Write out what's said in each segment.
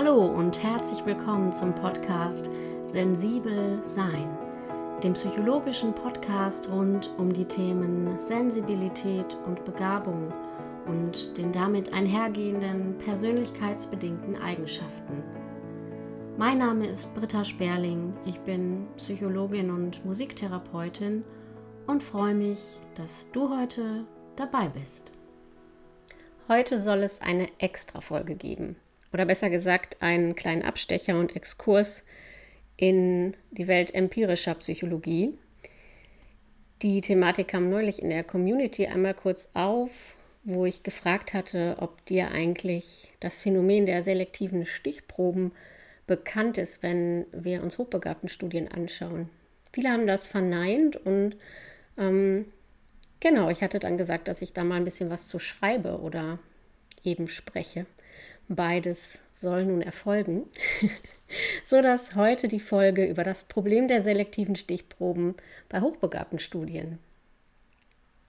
Hallo und herzlich willkommen zum Podcast Sensibel Sein, dem psychologischen Podcast rund um die Themen Sensibilität und Begabung und den damit einhergehenden persönlichkeitsbedingten Eigenschaften. Mein Name ist Britta Sperling, ich bin Psychologin und Musiktherapeutin und freue mich, dass du heute dabei bist. Heute soll es eine Extra-Folge geben oder besser gesagt einen kleinen Abstecher und Exkurs in die Welt empirischer Psychologie. Die Thematik kam neulich in der Community einmal kurz auf, wo ich gefragt hatte, ob dir eigentlich das Phänomen der selektiven Stichproben bekannt ist, wenn wir uns hochbegabten Studien anschauen. Viele haben das verneint und ähm, genau, ich hatte dann gesagt, dass ich da mal ein bisschen was zu schreibe oder eben spreche. Beides soll nun erfolgen, so dass heute die Folge über das Problem der selektiven Stichproben bei hochbegabten Studien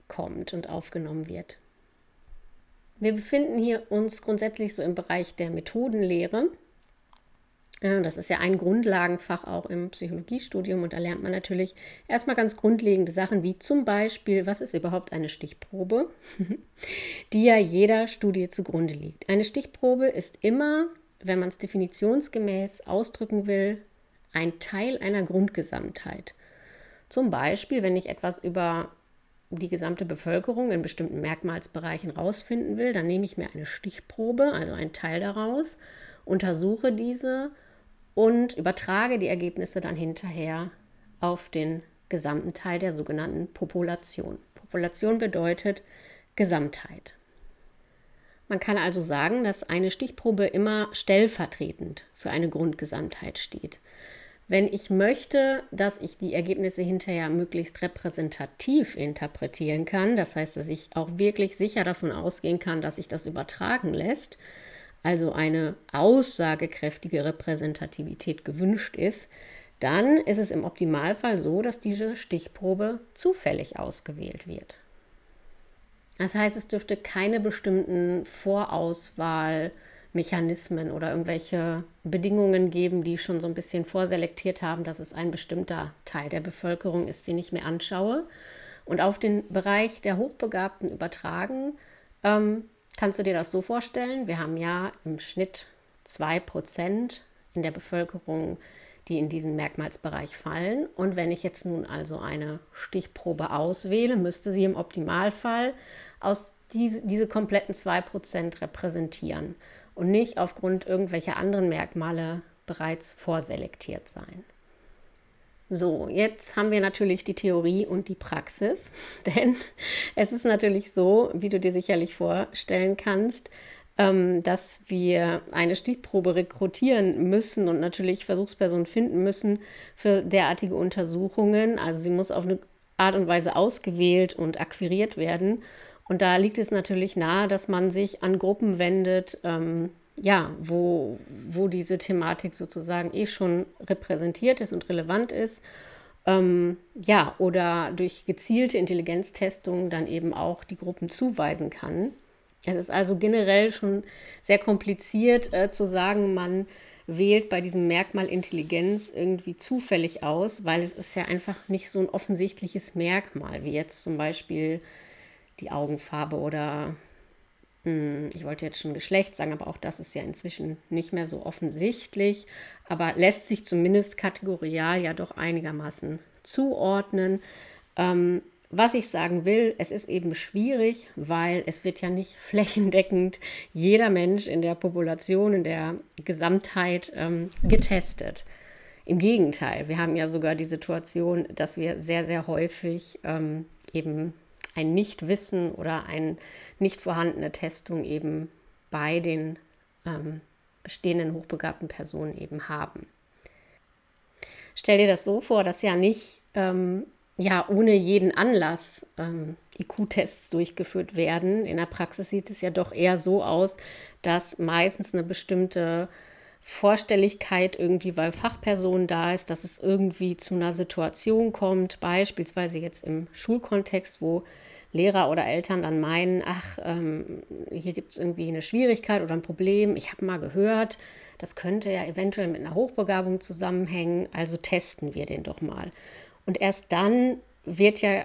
kommt und aufgenommen wird. Wir befinden hier uns grundsätzlich so im Bereich der Methodenlehre das ist ja ein Grundlagenfach auch im Psychologiestudium und da lernt man natürlich erstmal ganz grundlegende Sachen wie zum Beispiel, was ist überhaupt eine Stichprobe, die ja jeder Studie zugrunde liegt. Eine Stichprobe ist immer, wenn man es definitionsgemäß ausdrücken will, ein Teil einer Grundgesamtheit. Zum Beispiel, wenn ich etwas über die gesamte Bevölkerung in bestimmten Merkmalsbereichen rausfinden will, dann nehme ich mir eine Stichprobe, also einen Teil daraus, untersuche diese und übertrage die Ergebnisse dann hinterher auf den gesamten Teil der sogenannten Population. Population bedeutet Gesamtheit. Man kann also sagen, dass eine Stichprobe immer stellvertretend für eine Grundgesamtheit steht. Wenn ich möchte, dass ich die Ergebnisse hinterher möglichst repräsentativ interpretieren kann, das heißt, dass ich auch wirklich sicher davon ausgehen kann, dass sich das übertragen lässt, also eine aussagekräftige Repräsentativität gewünscht ist, dann ist es im Optimalfall so, dass diese Stichprobe zufällig ausgewählt wird. Das heißt, es dürfte keine bestimmten Vorauswahlmechanismen oder irgendwelche Bedingungen geben, die schon so ein bisschen vorselektiert haben, dass es ein bestimmter Teil der Bevölkerung ist, den ich mir anschaue. Und auf den Bereich der Hochbegabten übertragen, ähm, Kannst du dir das so vorstellen? Wir haben ja im Schnitt 2% in der Bevölkerung, die in diesen Merkmalsbereich fallen. Und wenn ich jetzt nun also eine Stichprobe auswähle, müsste sie im Optimalfall aus diese, diese kompletten 2% repräsentieren und nicht aufgrund irgendwelcher anderen Merkmale bereits vorselektiert sein. So, jetzt haben wir natürlich die Theorie und die Praxis, denn es ist natürlich so, wie du dir sicherlich vorstellen kannst, ähm, dass wir eine Stichprobe rekrutieren müssen und natürlich Versuchspersonen finden müssen für derartige Untersuchungen. Also sie muss auf eine Art und Weise ausgewählt und akquiriert werden. Und da liegt es natürlich nahe, dass man sich an Gruppen wendet, ähm, ja, wo, wo diese Thematik sozusagen eh schon repräsentiert ist und relevant ist. Ähm, ja, oder durch gezielte Intelligenztestungen dann eben auch die Gruppen zuweisen kann. Es ist also generell schon sehr kompliziert äh, zu sagen, man wählt bei diesem Merkmal Intelligenz irgendwie zufällig aus, weil es ist ja einfach nicht so ein offensichtliches Merkmal, wie jetzt zum Beispiel die Augenfarbe oder ich wollte jetzt schon Geschlecht sagen, aber auch das ist ja inzwischen nicht mehr so offensichtlich, aber lässt sich zumindest kategorial ja doch einigermaßen zuordnen. Ähm, was ich sagen will, es ist eben schwierig, weil es wird ja nicht flächendeckend jeder Mensch in der Population, in der Gesamtheit ähm, getestet. Im Gegenteil, wir haben ja sogar die Situation, dass wir sehr, sehr häufig ähm, eben ein Nichtwissen oder eine nicht vorhandene Testung eben bei den ähm, bestehenden hochbegabten Personen eben haben. Stell dir das so vor, dass ja nicht ähm, ja, ohne jeden Anlass ähm, IQ-Tests durchgeführt werden. In der Praxis sieht es ja doch eher so aus, dass meistens eine bestimmte Vorstelligkeit irgendwie, weil Fachpersonen da ist, dass es irgendwie zu einer Situation kommt, beispielsweise jetzt im Schulkontext, wo Lehrer oder Eltern dann meinen, ach, ähm, hier gibt es irgendwie eine Schwierigkeit oder ein Problem. Ich habe mal gehört, das könnte ja eventuell mit einer Hochbegabung zusammenhängen, also testen wir den doch mal. Und erst dann wird ja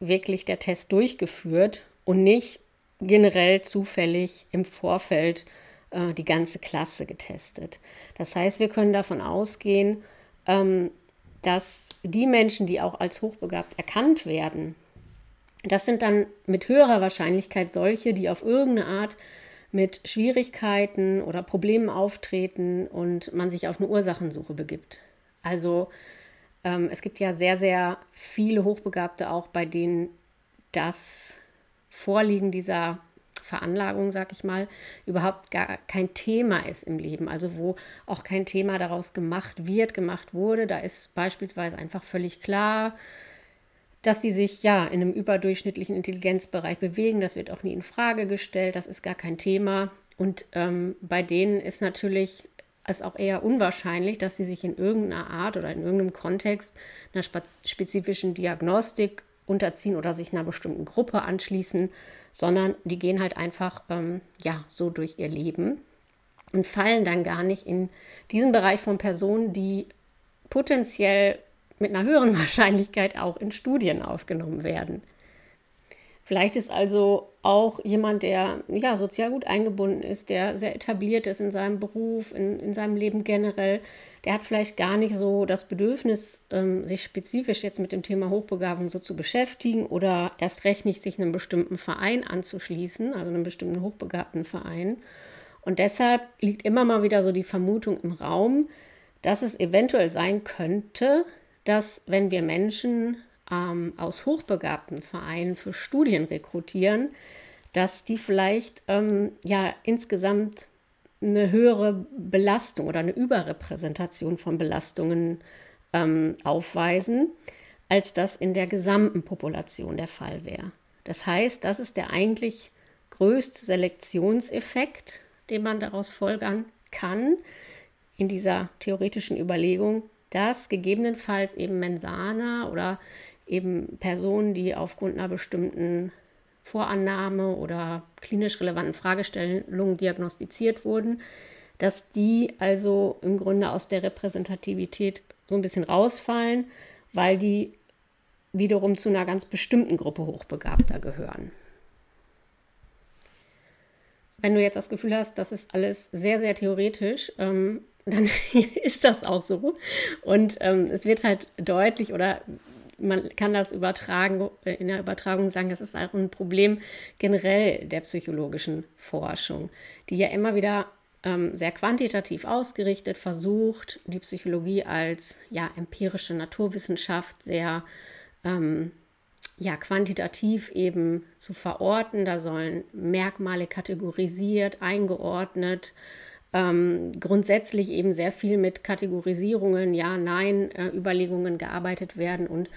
wirklich der Test durchgeführt und nicht generell zufällig im Vorfeld die ganze Klasse getestet. Das heißt, wir können davon ausgehen, ähm, dass die Menschen, die auch als hochbegabt erkannt werden, das sind dann mit höherer Wahrscheinlichkeit solche, die auf irgendeine Art mit Schwierigkeiten oder Problemen auftreten und man sich auf eine Ursachensuche begibt. Also ähm, es gibt ja sehr, sehr viele Hochbegabte auch, bei denen das Vorliegen dieser Veranlagung, sag ich mal, überhaupt gar kein Thema ist im Leben. Also wo auch kein Thema daraus gemacht wird, gemacht wurde. Da ist beispielsweise einfach völlig klar, dass sie sich ja in einem überdurchschnittlichen Intelligenzbereich bewegen. Das wird auch nie in Frage gestellt. Das ist gar kein Thema. Und ähm, bei denen ist natürlich es auch eher unwahrscheinlich, dass sie sich in irgendeiner Art oder in irgendeinem Kontext einer spezifischen Diagnostik unterziehen oder sich einer bestimmten Gruppe anschließen, sondern die gehen halt einfach ähm, ja so durch ihr Leben und fallen dann gar nicht in diesen Bereich von Personen, die potenziell mit einer höheren Wahrscheinlichkeit auch in Studien aufgenommen werden. Vielleicht ist also auch jemand, der ja sozial gut eingebunden ist, der sehr etabliert ist in seinem Beruf, in, in seinem Leben generell, der hat vielleicht gar nicht so das Bedürfnis, ähm, sich spezifisch jetzt mit dem Thema Hochbegabung so zu beschäftigen oder erst recht nicht sich einem bestimmten Verein anzuschließen, also einem bestimmten hochbegabten Verein. Und deshalb liegt immer mal wieder so die Vermutung im Raum, dass es eventuell sein könnte, dass wenn wir Menschen ähm, aus hochbegabten Vereinen für Studien rekrutieren, dass die vielleicht ähm, ja insgesamt eine höhere Belastung oder eine Überrepräsentation von Belastungen ähm, aufweisen, als das in der gesamten Population der Fall wäre. Das heißt, das ist der eigentlich größte Selektionseffekt, den man daraus folgern kann in dieser theoretischen Überlegung, dass gegebenenfalls eben Mensana oder eben Personen, die aufgrund einer bestimmten Vorannahme oder klinisch relevanten Fragestellungen diagnostiziert wurden, dass die also im Grunde aus der Repräsentativität so ein bisschen rausfallen, weil die wiederum zu einer ganz bestimmten Gruppe Hochbegabter gehören. Wenn du jetzt das Gefühl hast, das ist alles sehr, sehr theoretisch, ähm, dann ist das auch so. Und ähm, es wird halt deutlich oder man kann das übertragen, äh, in der Übertragung sagen, das ist auch ein Problem generell der psychologischen Forschung, die ja immer wieder ähm, sehr quantitativ ausgerichtet versucht, die Psychologie als ja, empirische Naturwissenschaft sehr ähm, ja, quantitativ eben zu verorten. Da sollen Merkmale kategorisiert, eingeordnet, ähm, grundsätzlich eben sehr viel mit Kategorisierungen, ja, nein, äh, Überlegungen gearbeitet werden und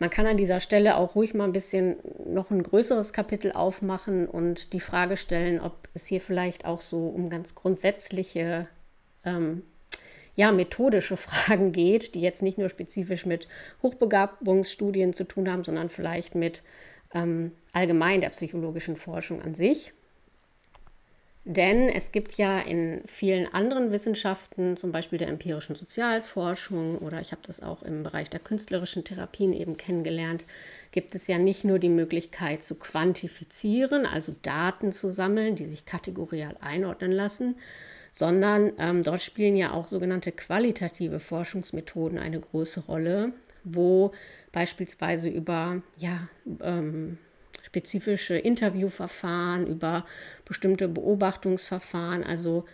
man kann an dieser Stelle auch ruhig mal ein bisschen noch ein größeres Kapitel aufmachen und die Frage stellen, ob es hier vielleicht auch so um ganz grundsätzliche, ähm, ja, methodische Fragen geht, die jetzt nicht nur spezifisch mit Hochbegabungsstudien zu tun haben, sondern vielleicht mit ähm, allgemein der psychologischen Forschung an sich. Denn es gibt ja in vielen anderen Wissenschaften, zum Beispiel der empirischen Sozialforschung oder ich habe das auch im Bereich der künstlerischen Therapien eben kennengelernt, gibt es ja nicht nur die Möglichkeit zu quantifizieren, also Daten zu sammeln, die sich kategorial einordnen lassen, sondern ähm, dort spielen ja auch sogenannte qualitative Forschungsmethoden eine große Rolle, wo beispielsweise über ja, ähm, spezifische Interviewverfahren, über bestimmte Beobachtungsverfahren, also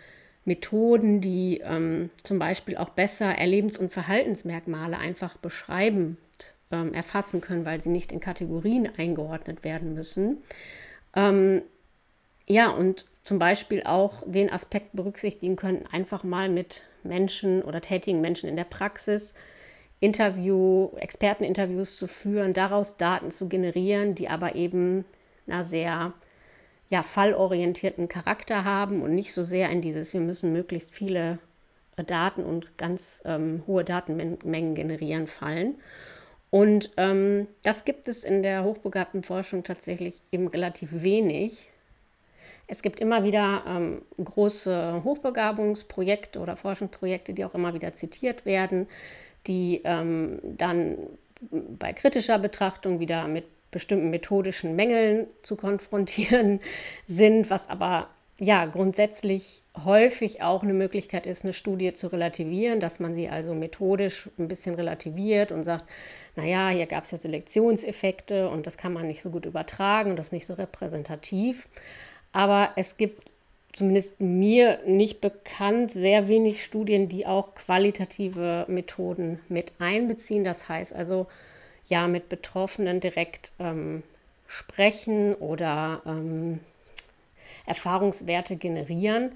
Methoden, die ähm, zum Beispiel auch besser Erlebens- und Verhaltensmerkmale einfach beschreibend ähm, erfassen können, weil sie nicht in Kategorien eingeordnet werden müssen. Ähm, ja, und zum Beispiel auch den Aspekt berücksichtigen können, einfach mal mit Menschen oder tätigen Menschen in der Praxis Interview, Experteninterviews zu führen, daraus Daten zu generieren, die aber eben einer sehr ja, fallorientierten Charakter haben und nicht so sehr in dieses, wir müssen möglichst viele Daten und ganz ähm, hohe Datenmengen generieren fallen. Und ähm, das gibt es in der hochbegabten Forschung tatsächlich eben relativ wenig. Es gibt immer wieder ähm, große Hochbegabungsprojekte oder Forschungsprojekte, die auch immer wieder zitiert werden, die ähm, dann bei kritischer Betrachtung wieder mit bestimmten methodischen Mängeln zu konfrontieren sind, was aber ja grundsätzlich häufig auch eine Möglichkeit ist, eine Studie zu relativieren, dass man sie also methodisch ein bisschen relativiert und sagt, naja, hier gab es ja Selektionseffekte und das kann man nicht so gut übertragen und das ist nicht so repräsentativ. Aber es gibt zumindest mir nicht bekannt sehr wenig Studien, die auch qualitative Methoden mit einbeziehen. Das heißt also, ja, mit Betroffenen direkt ähm, sprechen oder ähm, Erfahrungswerte generieren.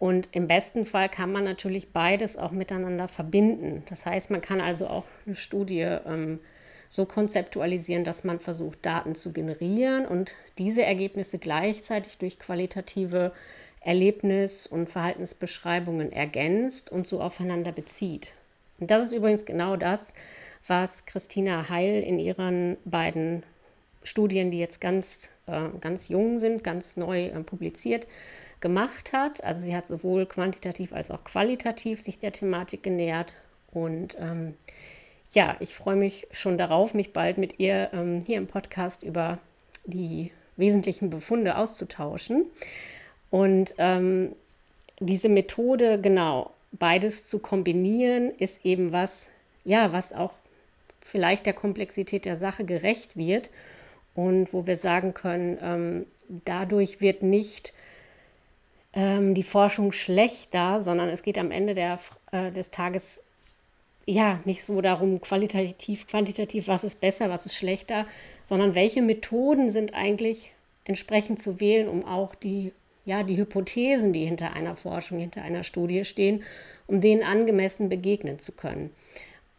Und im besten Fall kann man natürlich beides auch miteinander verbinden. Das heißt, man kann also auch eine Studie ähm, so konzeptualisieren, dass man versucht, Daten zu generieren und diese Ergebnisse gleichzeitig durch qualitative Erlebnis- und Verhaltensbeschreibungen ergänzt und so aufeinander bezieht. Und das ist übrigens genau das, was Christina Heil in ihren beiden Studien, die jetzt ganz, äh, ganz jung sind, ganz neu äh, publiziert, gemacht hat. Also sie hat sowohl quantitativ als auch qualitativ sich der Thematik genähert und ähm, ja, ich freue mich schon darauf, mich bald mit ihr ähm, hier im Podcast über die wesentlichen Befunde auszutauschen. Und ähm, diese Methode, genau, beides zu kombinieren, ist eben was, ja, was auch vielleicht der Komplexität der Sache gerecht wird und wo wir sagen können, ähm, dadurch wird nicht ähm, die Forschung schlechter, sondern es geht am Ende der, äh, des Tages ja, nicht so darum, qualitativ, quantitativ, was ist besser, was ist schlechter, sondern welche Methoden sind eigentlich entsprechend zu wählen, um auch die, ja, die Hypothesen, die hinter einer Forschung, hinter einer Studie stehen, um denen angemessen begegnen zu können.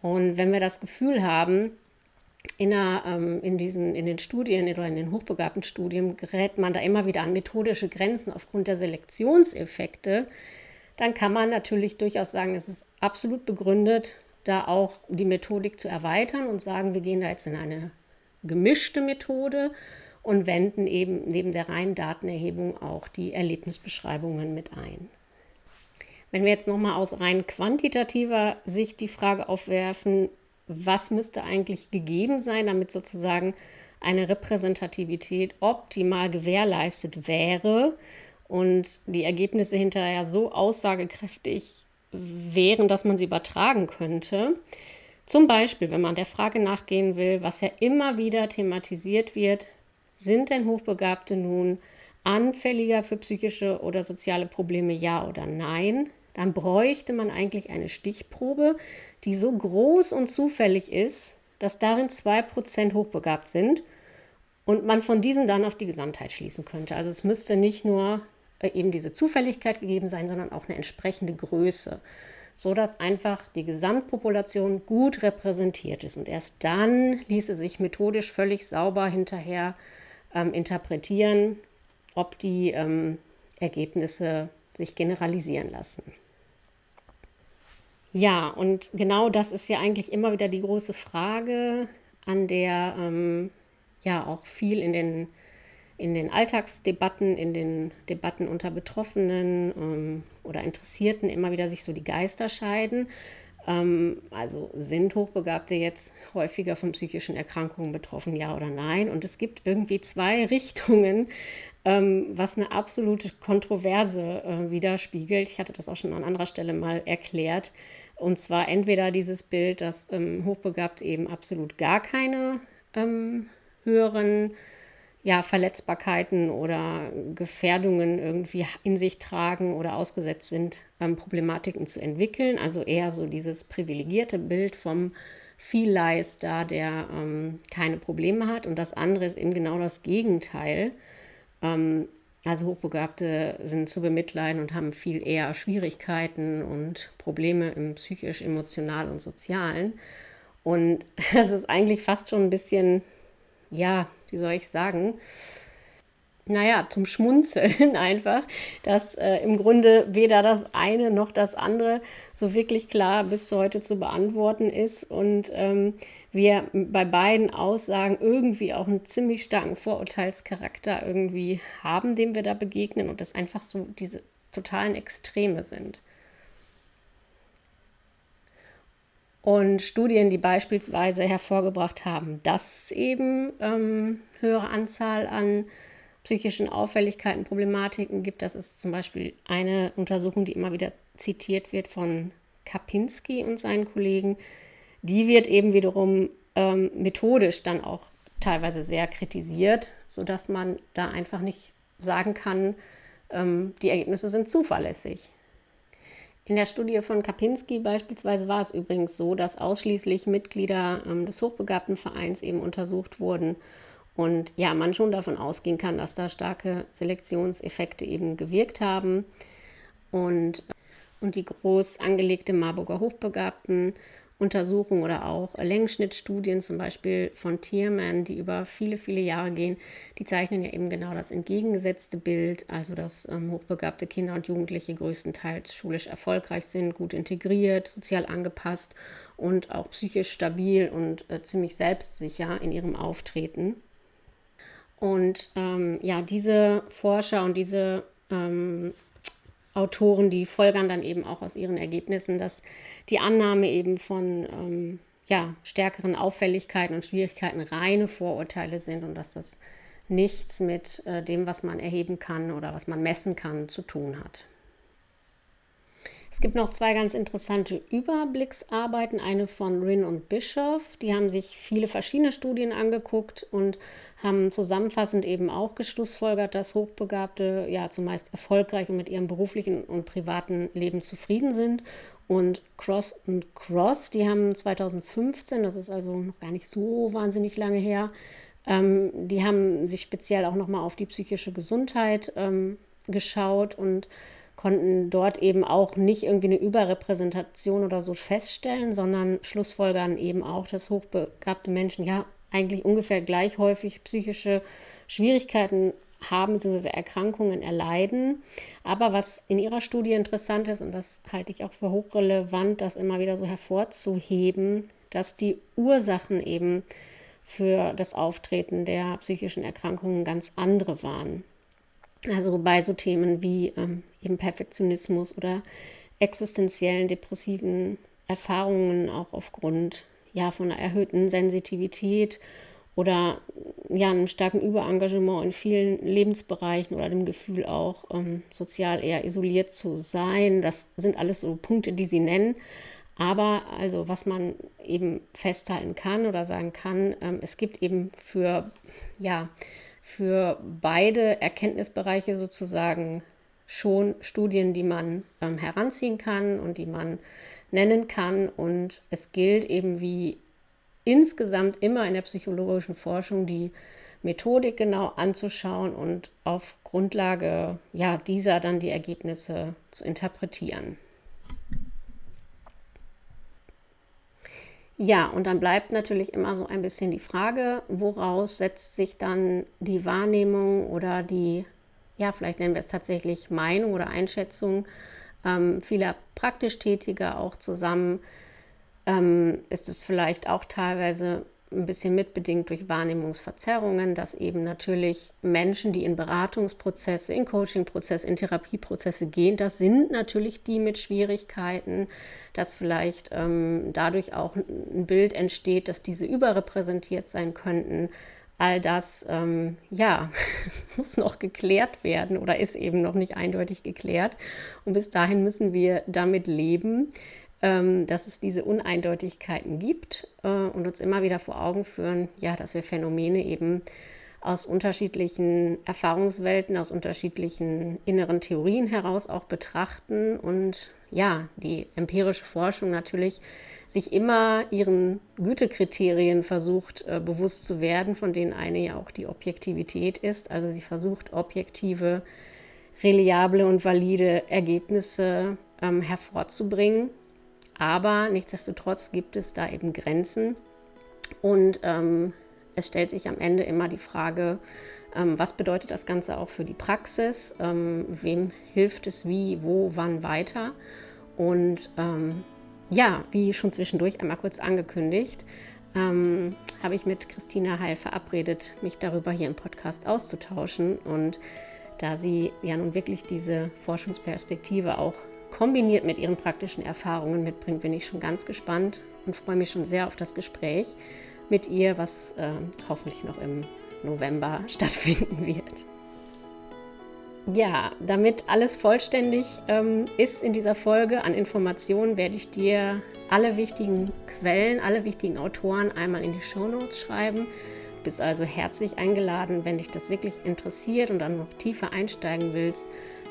Und wenn wir das Gefühl haben, in, einer, ähm, in, diesen, in den Studien oder in den hochbegabten Studien gerät man da immer wieder an methodische Grenzen aufgrund der Selektionseffekte, dann kann man natürlich durchaus sagen, es ist absolut begründet, da auch die Methodik zu erweitern und sagen, wir gehen da jetzt in eine gemischte Methode und wenden eben neben der reinen Datenerhebung auch die Erlebnisbeschreibungen mit ein. Wenn wir jetzt nochmal aus rein quantitativer Sicht die Frage aufwerfen, was müsste eigentlich gegeben sein, damit sozusagen eine Repräsentativität optimal gewährleistet wäre und die Ergebnisse hinterher so aussagekräftig wären, dass man sie übertragen könnte. Zum Beispiel, wenn man der Frage nachgehen will, was ja immer wieder thematisiert wird, sind denn Hochbegabte nun anfälliger für psychische oder soziale Probleme, ja oder nein? Dann bräuchte man eigentlich eine Stichprobe, die so groß und zufällig ist, dass darin 2% hochbegabt sind und man von diesen dann auf die Gesamtheit schließen könnte. Also es müsste nicht nur äh, eben diese Zufälligkeit gegeben sein, sondern auch eine entsprechende Größe, sodass einfach die Gesamtpopulation gut repräsentiert ist. Und erst dann ließe sich methodisch völlig sauber hinterher ähm, interpretieren, ob die ähm, Ergebnisse sich generalisieren lassen. Ja, und genau das ist ja eigentlich immer wieder die große Frage, an der ähm, ja auch viel in den in den Alltagsdebatten, in den Debatten unter Betroffenen ähm, oder Interessierten immer wieder sich so die Geister scheiden. Ähm, also sind Hochbegabte jetzt häufiger von psychischen Erkrankungen betroffen, ja oder nein? Und es gibt irgendwie zwei Richtungen, ähm, was eine absolute Kontroverse äh, widerspiegelt. Ich hatte das auch schon an anderer Stelle mal erklärt. Und zwar entweder dieses Bild, dass ähm, Hochbegabte eben absolut gar keine höheren ja, Verletzbarkeiten oder Gefährdungen irgendwie in sich tragen oder ausgesetzt sind, ähm, Problematiken zu entwickeln. Also eher so dieses privilegierte Bild vom Vielleister, der ähm, keine Probleme hat. Und das andere ist eben genau das Gegenteil. Ähm, also Hochbegabte sind zu bemitleiden und haben viel eher Schwierigkeiten und Probleme im psychisch, emotional und sozialen. Und das ist eigentlich fast schon ein bisschen ja, wie soll ich sagen, naja, zum Schmunzeln einfach, dass äh, im Grunde weder das eine noch das andere so wirklich klar bis heute zu beantworten ist und ähm, wir bei beiden Aussagen irgendwie auch einen ziemlich starken Vorurteilscharakter irgendwie haben, dem wir da begegnen und das einfach so diese totalen Extreme sind. Und Studien, die beispielsweise hervorgebracht haben, dass es eben ähm, höhere Anzahl an psychischen Auffälligkeiten, Problematiken gibt. Das ist zum Beispiel eine Untersuchung, die immer wieder zitiert wird von Kapinski und seinen Kollegen. Die wird eben wiederum ähm, methodisch dann auch teilweise sehr kritisiert, sodass man da einfach nicht sagen kann, ähm, die Ergebnisse sind zuverlässig. In der Studie von Kapinski beispielsweise war es übrigens so, dass ausschließlich Mitglieder ähm, des Hochbegabtenvereins eben untersucht wurden und ja, man schon davon ausgehen kann, dass da starke Selektionseffekte eben gewirkt haben. Und, und die groß angelegte Marburger Hochbegabten Untersuchung oder auch Längsschnittstudien, zum Beispiel von Tierman, die über viele, viele Jahre gehen, die zeichnen ja eben genau das entgegengesetzte Bild, also dass ähm, hochbegabte Kinder und Jugendliche größtenteils schulisch erfolgreich sind, gut integriert, sozial angepasst und auch psychisch stabil und äh, ziemlich selbstsicher in ihrem Auftreten. Und ähm, ja, diese Forscher und diese ähm, Autoren, die folgern dann eben auch aus ihren Ergebnissen, dass die Annahme eben von ähm, ja, stärkeren Auffälligkeiten und Schwierigkeiten reine Vorurteile sind und dass das nichts mit äh, dem, was man erheben kann oder was man messen kann, zu tun hat. Es gibt noch zwei ganz interessante Überblicksarbeiten, eine von Rin und Bischoff. Die haben sich viele verschiedene Studien angeguckt und haben zusammenfassend eben auch geschlussfolgert, dass Hochbegabte ja zumeist erfolgreich und mit ihrem beruflichen und privaten Leben zufrieden sind. Und Cross und Cross, die haben 2015, das ist also noch gar nicht so wahnsinnig lange her, ähm, die haben sich speziell auch nochmal auf die psychische Gesundheit ähm, geschaut und konnten dort eben auch nicht irgendwie eine Überrepräsentation oder so feststellen, sondern schlussfolgern eben auch, dass hochbegabte Menschen ja eigentlich ungefähr gleich häufig psychische Schwierigkeiten haben bzw. Erkrankungen erleiden. Aber was in ihrer Studie interessant ist, und das halte ich auch für hochrelevant, das immer wieder so hervorzuheben, dass die Ursachen eben für das Auftreten der psychischen Erkrankungen ganz andere waren. Also bei so Themen wie ähm, eben Perfektionismus oder existenziellen depressiven Erfahrungen auch aufgrund ja von einer erhöhten Sensitivität oder ja einem starken Überengagement in vielen Lebensbereichen oder dem Gefühl auch ähm, sozial eher isoliert zu sein. Das sind alles so Punkte, die sie nennen. Aber also was man eben festhalten kann oder sagen kann, ähm, es gibt eben für ja für beide Erkenntnisbereiche sozusagen schon Studien, die man ähm, heranziehen kann und die man nennen kann. Und es gilt eben wie insgesamt immer in der psychologischen Forschung die Methodik genau anzuschauen und auf Grundlage ja, dieser dann die Ergebnisse zu interpretieren. Ja, und dann bleibt natürlich immer so ein bisschen die Frage, woraus setzt sich dann die Wahrnehmung oder die, ja, vielleicht nennen wir es tatsächlich Meinung oder Einschätzung ähm, vieler praktisch Tätiger auch zusammen. Ähm, ist es vielleicht auch teilweise ein bisschen mitbedingt durch Wahrnehmungsverzerrungen, dass eben natürlich Menschen, die in Beratungsprozesse, in Coachingprozesse, in Therapieprozesse gehen, das sind natürlich die mit Schwierigkeiten, dass vielleicht ähm, dadurch auch ein Bild entsteht, dass diese überrepräsentiert sein könnten. All das, ähm, ja, muss noch geklärt werden oder ist eben noch nicht eindeutig geklärt. Und bis dahin müssen wir damit leben, dass es diese Uneindeutigkeiten gibt äh, und uns immer wieder vor Augen führen, ja, dass wir Phänomene eben aus unterschiedlichen Erfahrungswelten, aus unterschiedlichen inneren Theorien heraus auch betrachten und ja, die empirische Forschung natürlich sich immer ihren Gütekriterien versucht äh, bewusst zu werden, von denen eine ja auch die Objektivität ist. Also sie versucht objektive, reliable und valide Ergebnisse ähm, hervorzubringen aber nichtsdestotrotz gibt es da eben Grenzen. Und ähm, es stellt sich am Ende immer die Frage, ähm, was bedeutet das Ganze auch für die Praxis? Ähm, wem hilft es wie, wo, wann weiter? Und ähm, ja, wie schon zwischendurch einmal kurz angekündigt, ähm, habe ich mit Christina Heil verabredet, mich darüber hier im Podcast auszutauschen. Und da sie ja nun wirklich diese Forschungsperspektive auch kombiniert mit ihren praktischen Erfahrungen mitbringt, bin ich schon ganz gespannt und freue mich schon sehr auf das Gespräch mit ihr, was äh, hoffentlich noch im November stattfinden wird. Ja, damit alles vollständig ähm, ist in dieser Folge an Informationen, werde ich dir alle wichtigen Quellen, alle wichtigen Autoren einmal in die Show Notes schreiben. Du bist also herzlich eingeladen, wenn dich das wirklich interessiert und dann noch tiefer einsteigen willst,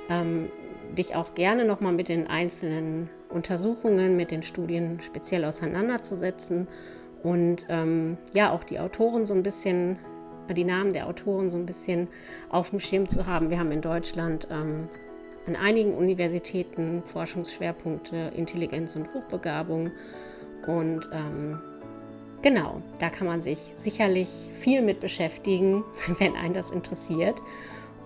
ähm, dich auch gerne nochmal mit den einzelnen Untersuchungen, mit den Studien speziell auseinanderzusetzen und ähm, ja auch die Autoren so ein bisschen die Namen der Autoren so ein bisschen auf dem Schirm zu haben. Wir haben in Deutschland ähm, an einigen Universitäten Forschungsschwerpunkte Intelligenz und Hochbegabung. Und ähm, genau, da kann man sich sicherlich viel mit beschäftigen, wenn einen das interessiert.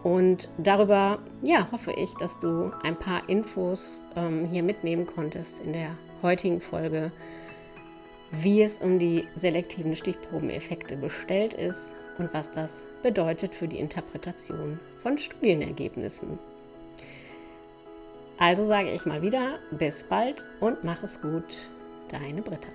Und darüber ja, hoffe ich, dass du ein paar Infos ähm, hier mitnehmen konntest in der heutigen Folge, wie es um die selektiven Stichprobeneffekte bestellt ist und was das bedeutet für die Interpretation von Studienergebnissen. Also sage ich mal wieder, bis bald und mach es gut, deine Britta.